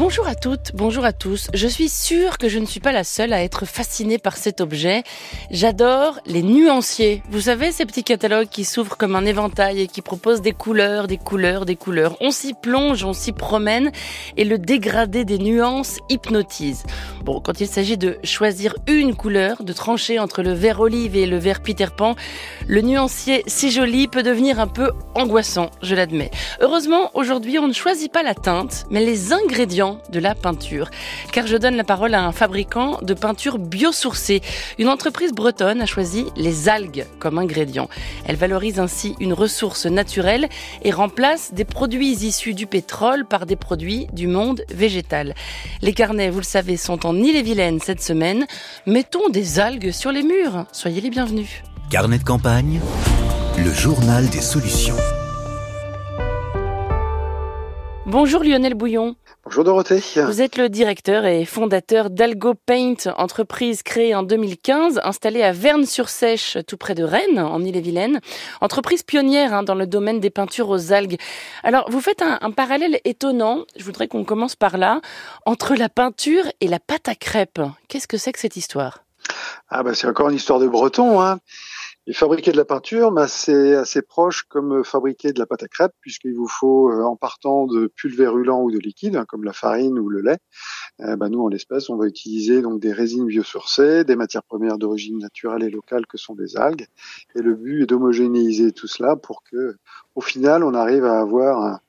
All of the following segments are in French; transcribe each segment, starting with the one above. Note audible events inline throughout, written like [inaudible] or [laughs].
Bonjour à toutes, bonjour à tous. Je suis sûre que je ne suis pas la seule à être fascinée par cet objet. J'adore les nuanciers. Vous savez, ces petits catalogues qui s'ouvrent comme un éventail et qui proposent des couleurs, des couleurs, des couleurs. On s'y plonge, on s'y promène et le dégradé des nuances hypnotise. Bon, quand il s'agit de choisir une couleur, de trancher entre le vert olive et le vert Peter Pan, le nuancier si joli peut devenir un peu angoissant, je l'admets. Heureusement, aujourd'hui, on ne choisit pas la teinte, mais les ingrédients de la peinture. Car je donne la parole à un fabricant de peinture biosourcée. Une entreprise bretonne a choisi les algues comme ingrédient. Elle valorise ainsi une ressource naturelle et remplace des produits issus du pétrole par des produits du monde végétal. Les carnets, vous le savez, sont en Ille-et-Vilaine cette semaine. Mettons des algues sur les murs. Soyez les bienvenus. Carnet de campagne, le journal des solutions. Bonjour Lionel Bouillon. Bonjour Dorothée. Vous êtes le directeur et fondateur d'Algo Paint, entreprise créée en 2015, installée à Verne-sur-Sèche, tout près de Rennes, en Ille-et-Vilaine. Entreprise pionnière hein, dans le domaine des peintures aux algues. Alors, vous faites un, un parallèle étonnant, je voudrais qu'on commence par là, entre la peinture et la pâte à crêpes. Qu'est-ce que c'est que cette histoire? Ah bah c'est encore une histoire de breton. Hein. Et fabriquer de la peinture, bah, c'est assez proche comme fabriquer de la pâte à crêpes, puisqu'il vous faut, euh, en partant de pulvérulents ou de liquides, hein, comme la farine ou le lait, euh, bah, nous, en l'espèce, on va utiliser donc des résines biosourcées, des matières premières d'origine naturelle et locale que sont des algues. Et le but est d'homogénéiser tout cela pour que, au final, on arrive à avoir un,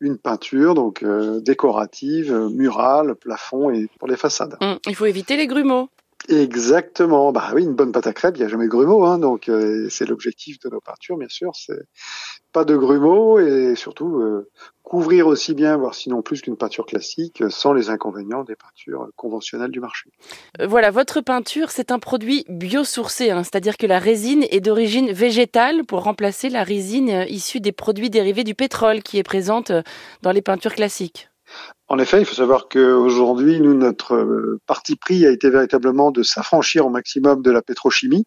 une peinture donc euh, décorative, murale, plafond et pour les façades. Hum, il faut éviter les grumeaux. Exactement. Bah oui, une bonne pâte à crêpes, il n'y a jamais de grumeaux, hein, donc euh, c'est l'objectif de nos peintures, bien sûr. C'est pas de grumeaux et surtout euh, couvrir aussi bien, voire sinon plus qu'une peinture classique, sans les inconvénients des peintures conventionnelles du marché. Euh, voilà, votre peinture, c'est un produit biosourcé, hein, c'est-à-dire que la résine est d'origine végétale pour remplacer la résine issue des produits dérivés du pétrole qui est présente dans les peintures classiques. En effet, il faut savoir qu'aujourd'hui, nous, notre euh, parti pris a été véritablement de s'affranchir au maximum de la pétrochimie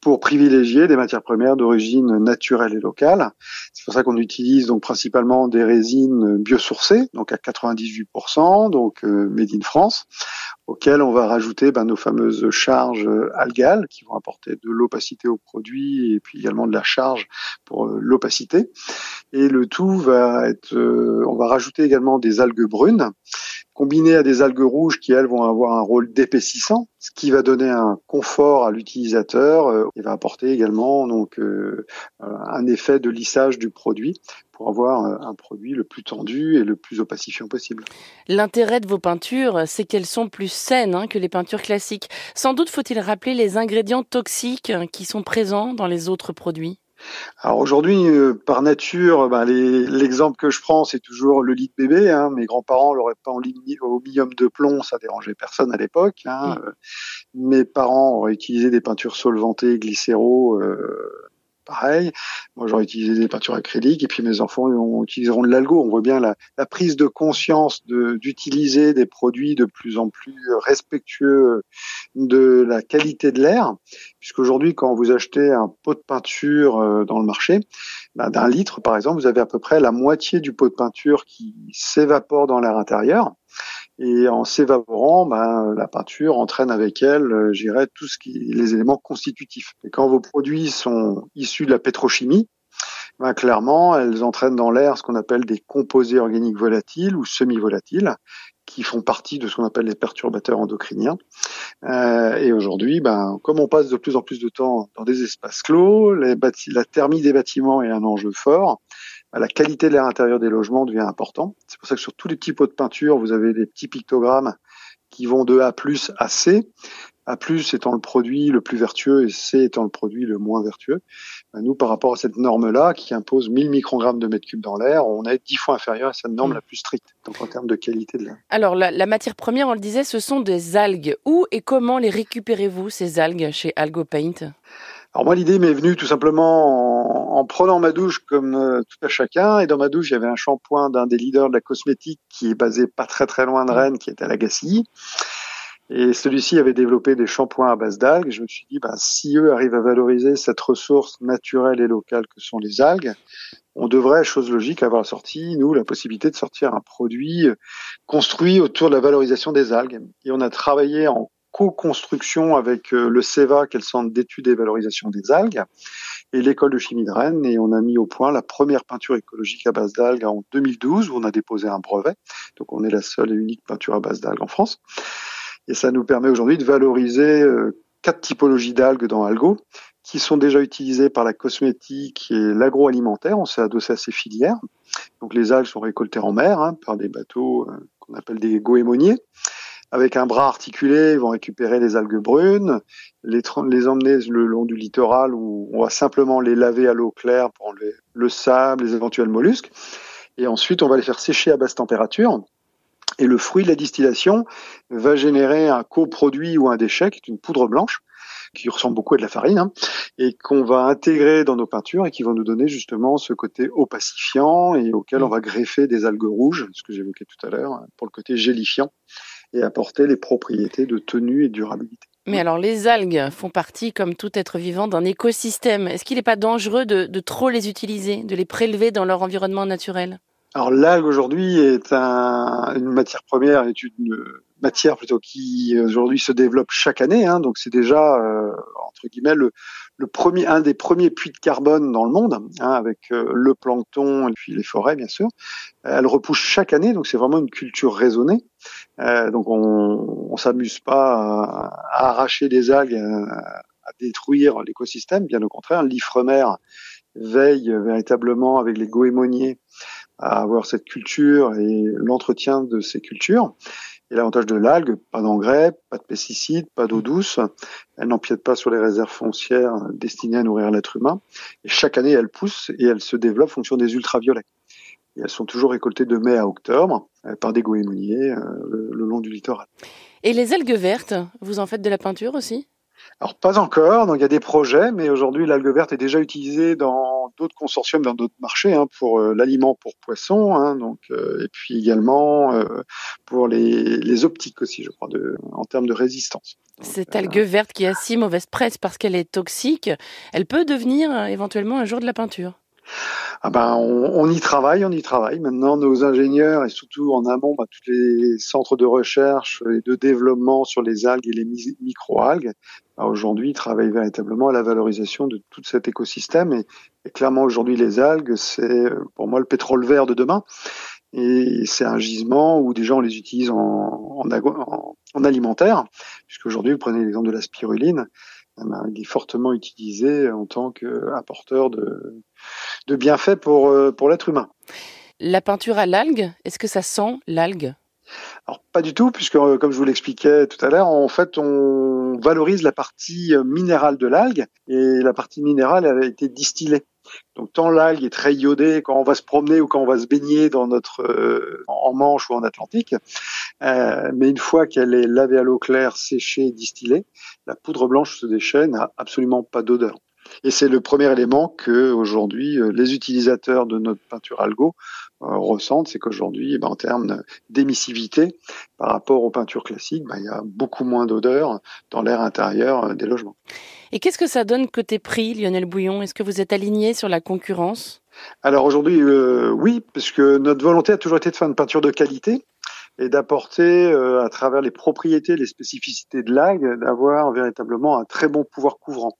pour privilégier des matières premières d'origine naturelle et locale. C'est pour ça qu'on utilise donc principalement des résines biosourcées, donc à 98%, donc euh, made in France, auxquelles on va rajouter ben, nos fameuses charges algales qui vont apporter de l'opacité au produit et puis également de la charge pour euh, l'opacité. Et le tout va être, euh, on va rajouter également des algues brunes combinées à des algues rouges qui elles vont avoir un rôle d'épaississant, ce qui va donner un confort à l'utilisateur euh, et va apporter également donc euh, un effet de lissage du produit pour avoir un produit le plus tendu et le plus opacifiant possible. L'intérêt de vos peintures, c'est qu'elles sont plus saines hein, que les peintures classiques. Sans doute faut-il rappeler les ingrédients toxiques qui sont présents dans les autres produits. Alors aujourd'hui, euh, par nature, ben, l'exemple que je prends, c'est toujours le lit de bébé. Hein. Mes grands-parents l'auraient pas en au millium de plomb, ça dérangeait personne à l'époque. Hein. Mm. Mes parents auraient utilisé des peintures solvantées, glycéro, euh, pareil. Moi, j'aurais utilisé des peintures acryliques et puis mes enfants utiliseront de l'algo. On voit bien la, prise de conscience d'utiliser des produits de plus en plus respectueux de la qualité de l'air, puisqu'aujourd'hui, quand vous achetez un pot de peinture euh, dans le marché, bah, d'un litre, par exemple, vous avez à peu près la moitié du pot de peinture qui s'évapore dans l'air intérieur. Et en s'évaporant, ben, la peinture entraîne avec elle, euh, j'irais, tout ce qui, les éléments constitutifs. Et quand vos produits sont issus de la pétrochimie, ben, clairement, elles entraînent dans l'air ce qu'on appelle des composés organiques volatiles ou semi-volatiles, qui font partie de ce qu'on appelle les perturbateurs endocriniens. Euh, et aujourd'hui, ben, comme on passe de plus en plus de temps dans des espaces clos, la thermie des bâtiments est un enjeu fort la qualité de l'air intérieur des logements devient important. C'est pour ça que sur tous les petits pots de peinture, vous avez des petits pictogrammes qui vont de A à C. A plus étant le produit le plus vertueux et C étant le produit le moins vertueux. Ben, nous, par rapport à cette norme-là, qui impose 1000 microgrammes de mètre cube dans l'air, on est 10 fois inférieur à cette norme la plus stricte, donc en termes de qualité de l'air. Alors, la, matière première, on le disait, ce sont des algues. Où et comment les récupérez-vous, ces algues, chez Algo Paint? Alors moi, l'idée m'est venue tout simplement en, prenant ma douche comme euh, tout à chacun. Et dans ma douche, il y avait un shampoing d'un des leaders de la cosmétique qui est basé pas très très loin de Rennes, qui est à Lagacilly. Et celui-ci avait développé des shampoings à base d'algues. Je me suis dit, bah, si eux arrivent à valoriser cette ressource naturelle et locale que sont les algues, on devrait, chose logique, avoir sorti, nous, la possibilité de sortir un produit construit autour de la valorisation des algues. Et on a travaillé en co-construction avec euh, le CEVA, qui est le Centre d'études et valorisation des algues, et l'école de chimie de Rennes, et on a mis au point la première peinture écologique à base d'algues en 2012, où on a déposé un brevet. Donc on est la seule et unique peinture à base d'algues en France. Et ça nous permet aujourd'hui de valoriser euh, quatre typologies d'algues dans Algo, qui sont déjà utilisées par la cosmétique et l'agroalimentaire. On s'est adossé à ces filières. Donc les algues sont récoltées en mer hein, par des bateaux euh, qu'on appelle des goémoniers. Avec un bras articulé, ils vont récupérer les algues brunes, les, les emmener le long du littoral où on va simplement les laver à l'eau claire pour enlever le sable, les éventuels mollusques. Et ensuite, on va les faire sécher à basse température. Et le fruit de la distillation va générer un coproduit ou un déchet qui est une poudre blanche qui ressemble beaucoup à de la farine, hein, et qu'on va intégrer dans nos peintures et qui vont nous donner justement ce côté opacifiant et auquel on va greffer des algues rouges, ce que j'évoquais tout à l'heure, pour le côté gélifiant et apporter les propriétés de tenue et de durabilité. Mais alors, les algues font partie, comme tout être vivant, d'un écosystème. Est-ce qu'il n'est pas dangereux de, de, trop les utiliser, de les prélever dans leur environnement naturel? Alors, l'algue aujourd'hui est un, une matière première, est une matière plutôt qui aujourd'hui se développe chaque année. Hein, donc, c'est déjà euh, entre guillemets le, le, premier, un des premiers puits de carbone dans le monde, hein, avec euh, le plancton et puis les forêts, bien sûr. Elle repousse chaque année, donc c'est vraiment une culture raisonnée. Euh, donc on, on s'amuse pas à, arracher des algues, à, à détruire l'écosystème. Bien au contraire, l'Ifremer veille véritablement avec les goémoniers à avoir cette culture et l'entretien de ces cultures. Et l'avantage de l'algue, pas d'engrais, pas de pesticides, pas d'eau douce. Elle n'empiète pas sur les réserves foncières destinées à nourrir l'être humain. Et chaque année, elle pousse et elle se développe en fonction des ultraviolets. Et elles sont toujours récoltées de mai à octobre euh, par des goémoniers euh, le, le long du littoral. Et les algues vertes, vous en faites de la peinture aussi? Alors pas encore, donc il y a des projets, mais aujourd'hui l'algue verte est déjà utilisée dans d'autres consortiums, dans d'autres marchés, hein, pour euh, l'aliment pour poissons, hein, donc euh, et puis également euh, pour les, les, optiques aussi, je crois, de, en termes de résistance. Cette algue verte qui a si mauvaise presse parce qu'elle est toxique, elle peut devenir éventuellement un jour de la peinture ah ben, on, y travaille, on y travaille. Maintenant, nos ingénieurs et surtout en amont, ben, tous les centres de recherche et de développement sur les algues et les microalgues, ben, aujourd'hui travaillent véritablement à la valorisation de tout cet écosystème. Et, clairement, aujourd'hui, les algues, c'est pour moi le pétrole vert de demain. Et c'est un gisement où déjà on les utilise en, en, en, en alimentaire, puisque aujourd'hui, vous prenez l'exemple de la spiruline, il est fortement utilisé en tant qu'apporteur de, de bienfaits pour, euh, pour l'être humain. La peinture à l'algue, est-ce que ça sent l'algue? Alors pas du tout, puisque euh, comme je vous l'expliquais tout à l'heure, en fait on valorise la partie minérale de l'algue et la partie minérale elle a été distillée. Donc tant l'algue est très iodée quand on va se promener ou quand on va se baigner dans notre euh, en Manche ou en Atlantique, euh, mais une fois qu'elle est lavée à l'eau claire, séchée, distillée, la poudre blanche ce déchet n'a absolument pas d'odeur. Et c'est le premier élément que aujourd'hui euh, les utilisateurs de notre peinture algo euh, ressentent, c'est qu'aujourd'hui, eh ben, en termes d'émissivité, par rapport aux peintures classiques, ben, il y a beaucoup moins d'odeur dans l'air intérieur euh, des logements. Et qu'est-ce que ça donne côté prix, Lionel Bouillon? Est-ce que vous êtes aligné sur la concurrence? Alors aujourd'hui, euh, oui, puisque notre volonté a toujours été de faire une peinture de qualité et d'apporter euh, à travers les propriétés, les spécificités de l'algue, d'avoir véritablement un très bon pouvoir couvrant.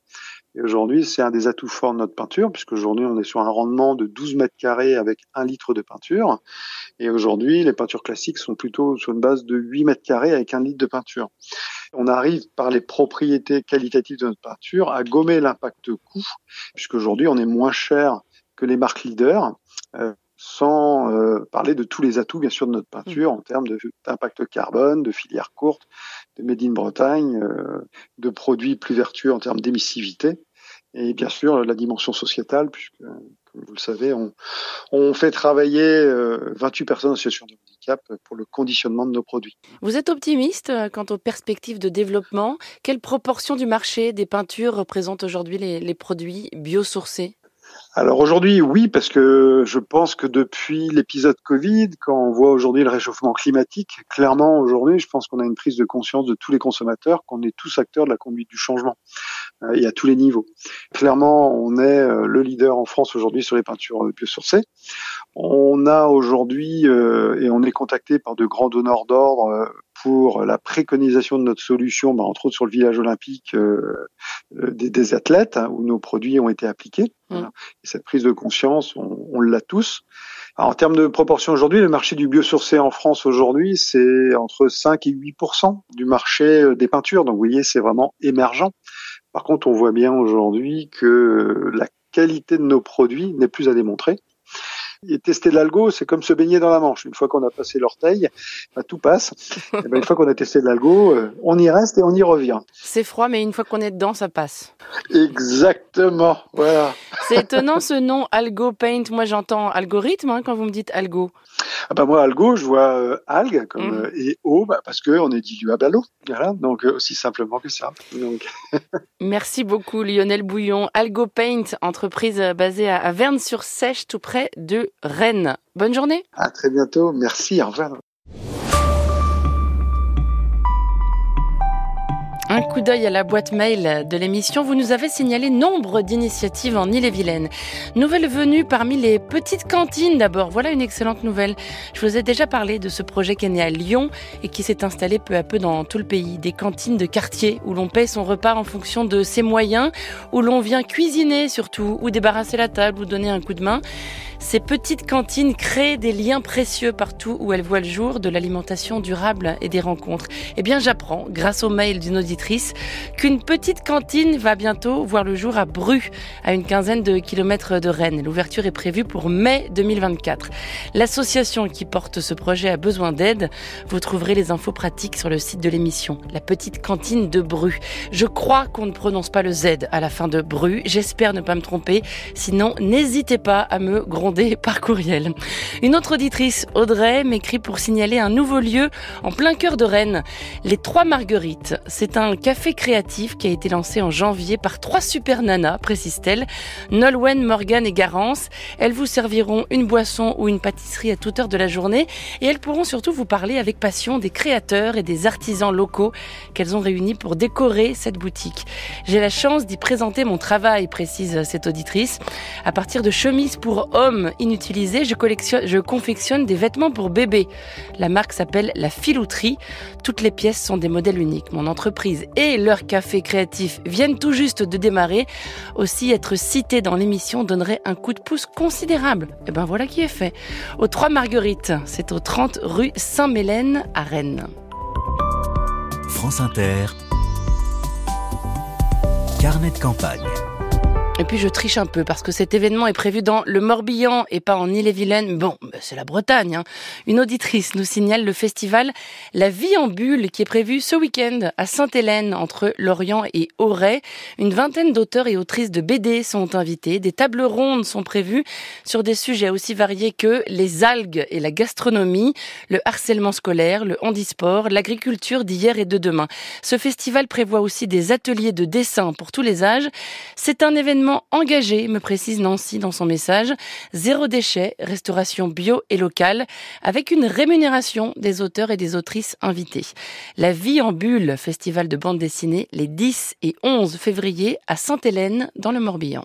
Et aujourd'hui, c'est un des atouts forts de notre peinture, puisque aujourd'hui, on est sur un rendement de 12 mètres carrés avec un litre de peinture. Et aujourd'hui, les peintures classiques sont plutôt sur une base de 8 mètres carrés avec un litre de peinture. On arrive par les propriétés qualitatives de notre peinture à gommer l'impact coût, puisqu'aujourd'hui, on est moins cher que les marques leaders. Euh, sans euh, parler de tous les atouts, bien sûr, de notre peinture en termes d'impact carbone, de filière courte, de Made in Bretagne, euh, de produits plus vertueux en termes d'émissivité, et bien sûr la dimension sociétale, puisque, comme vous le savez, on, fait travailler euh, 28 personnes en situation de handicap pour le conditionnement de nos produits. Vous êtes optimiste euh, quant aux perspectives de développement? Quelle proportion du marché des peintures représente aujourd'hui les produits biosourcés? Alors aujourd'hui, oui, parce que je pense que depuis l'épisode Covid, quand on voit aujourd'hui le réchauffement climatique, clairement aujourd'hui, je pense qu'on a une prise de conscience de tous les consommateurs, qu'on est tous acteurs de la conduite du changement euh, et à tous les niveaux. Clairement, on est euh, le leader en France aujourd'hui sur les peintures biosourcées. On a aujourd'hui, euh, et on est contacté par de grands donneurs d'ordre pour la préconisation de notre solution, bah, entre autres sur le village olympique euh, euh, des, athlètes, hein, où nos produits ont été appliqués. Mmh. Et cette prise de conscience, on, l'a tous. en termes de proportion aujourd'hui, le marché du biosourcé en France aujourd'hui, c'est entre 5 et 8% du marché euh, des peintures. Donc vous voyez, c'est vraiment émergent. Par contre, on voit bien aujourd'hui que la qualité de nos produits n'est plus à démontrer. Et tester l'algo, c'est comme se baigner dans la Manche. Une fois qu'on a passé l'orteil, bah, tout passe. [laughs] Et ben, une fois qu'on a testé l'algo, euh, on y reste et on y revient. C'est froid, mais une fois qu'on est dedans, ça passe. Exactement, voilà. C'est étonnant ce nom Algo Paint. Moi, j'entends algorithme hein, quand vous me dites algo. Ah bah moi, algo, je vois euh, algue comme, mm. euh, et eau bah, parce qu'on est diluable à l'eau. Voilà, donc euh, aussi simplement que ça. Donc... [laughs] Merci beaucoup Lionel Bouillon. Algo Paint, entreprise basée à Verne-sur-Sèche, tout près de Rennes. Bonne journée. À très bientôt. Merci. Au revoir. Un coup d'œil à la boîte mail de l'émission, vous nous avez signalé nombre d'initiatives en Ille-et-Vilaine. Nouvelle venue parmi les petites cantines d'abord. Voilà une excellente nouvelle. Je vous ai déjà parlé de ce projet qui est né à Lyon et qui s'est installé peu à peu dans tout le pays. Des cantines de quartier où l'on paie son repas en fonction de ses moyens, où l'on vient cuisiner surtout, ou débarrasser la table, ou donner un coup de main. Ces petites cantines créent des liens précieux partout où elles voient le jour, de l'alimentation durable et des rencontres. Eh bien, j'apprends, grâce au mail d'une auditrice, qu'une petite cantine va bientôt voir le jour à Bru, à une quinzaine de kilomètres de Rennes. L'ouverture est prévue pour mai 2024. L'association qui porte ce projet a besoin d'aide. Vous trouverez les infos pratiques sur le site de l'émission. La petite cantine de Bru. Je crois qu'on ne prononce pas le Z à la fin de Bru. J'espère ne pas me tromper. Sinon, n'hésitez pas à me gronder [laughs] par courriel. Une autre auditrice, Audrey, m'écrit pour signaler un nouveau lieu en plein cœur de Rennes. Les Trois Marguerites. C'est un café créatif qui a été lancé en janvier par trois super nanas, précise-t-elle. Nolwenn, Morgan et Garance. Elles vous serviront une boisson ou une pâtisserie à toute heure de la journée et elles pourront surtout vous parler avec passion des créateurs et des artisans locaux qu'elles ont réunis pour décorer cette boutique. J'ai la chance d'y présenter mon travail, précise cette auditrice, à partir de chemises pour hommes inutilisés, je, collectionne, je confectionne des vêtements pour bébés. La marque s'appelle La Filouterie. Toutes les pièces sont des modèles uniques. Mon entreprise et leur café créatif viennent tout juste de démarrer. Aussi, être cité dans l'émission donnerait un coup de pouce considérable. Et eh ben voilà qui est fait. Au 3 Marguerite, c'est au 30 rue Saint-Mélène à Rennes. France Inter. Carnet de campagne. Et puis je triche un peu parce que cet événement est prévu dans le Morbihan et pas en Ille-et-Vilaine. Bon, bah, c'est la Bretagne. Hein. Une auditrice nous signale le festival La Vie en Bulle qui est prévu ce week-end à Sainte-Hélène entre Lorient et Auray. Une vingtaine d'auteurs et autrices de BD sont invités. Des tables rondes sont prévues sur des sujets aussi variés que les algues et la gastronomie, le harcèlement scolaire, le handisport, l'agriculture d'hier et de demain. Ce festival prévoit aussi des ateliers de dessin pour tous les âges. C'est un événement engagé, me précise Nancy dans son message. Zéro déchet, restauration bio et locale, avec une rémunération des auteurs et des autrices invités. La vie en bulle, festival de bande dessinée, les 10 et 11 février à Sainte-Hélène, dans le Morbihan.